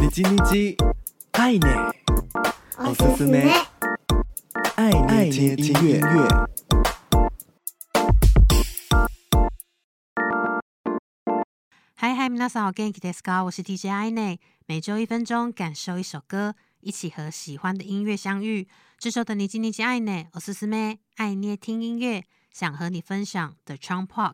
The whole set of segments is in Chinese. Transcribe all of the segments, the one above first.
你日叽叽，爱呢？我是师妹，爱捏听音乐。嗨嗨，大さん、我跟吉迪我是 TJ I 呢。每周一分钟，感受一首歌，一起和喜欢的音乐相遇。这首的你叽叽叽，爱呢？我是思妹，爱捏听音乐。想和你分享 The Tron Park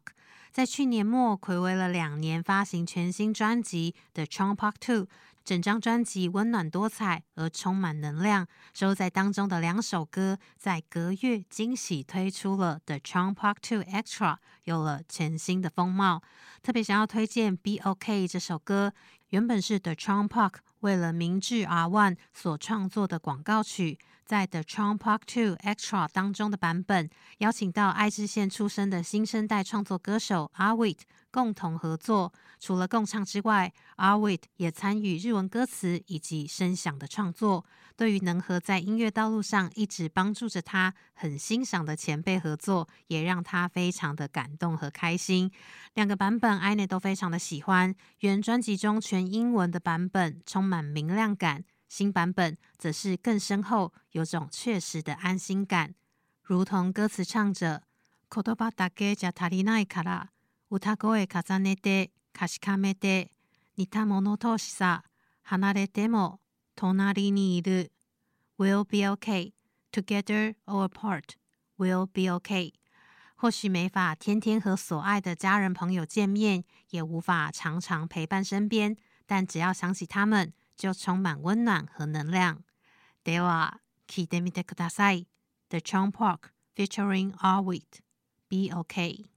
在去年末暌违了两年发行全新专辑 The Tron Park Two，整张专辑温暖多彩而充满能量。收在当中的两首歌在隔月惊喜推出了 The Tron Park Two Extra，有了全新的风貌。特别想要推荐 Be OK 这首歌，原本是 The Tron Park 为了明治 R One 所创作的广告曲。在《The Trump Park Two Extra》当中的版本，邀请到爱知县出生的新生代创作歌手阿 t 共同合作。除了共唱之外，阿 t 也参与日文歌词以及声响的创作。对于能和在音乐道路上一直帮助着他、很欣赏的前辈合作，也让他非常的感动和开心。两个版本，艾妮都非常的喜欢。原专辑中全英文的版本，充满明亮感。新版本则是更深厚，有种确实的安心感，如同歌词唱着“口頭巴打給加塔利奈卡拉，歌聲重疊，重疊，重疊，重疊，重疊，重疊，重疊，重疊，重疊，重疊，重疊，重 i 重疊，重疊，重疊，a 疊，重疊，重疊，重疊，重疊，重 r 重疊，重疊，重疊，重疊，l 疊，重疊，重疊，重疊，重疊，重疊，重疊，重疊，重疊，重疊，重疊，重疊，重疊，重疊，重疊，重疊，重疊，重疊，重疊，重就充满温暖和能量。They are Kim d e o t a e k 大赛的 c h o n g Park featuring Ahn Wit B e O K。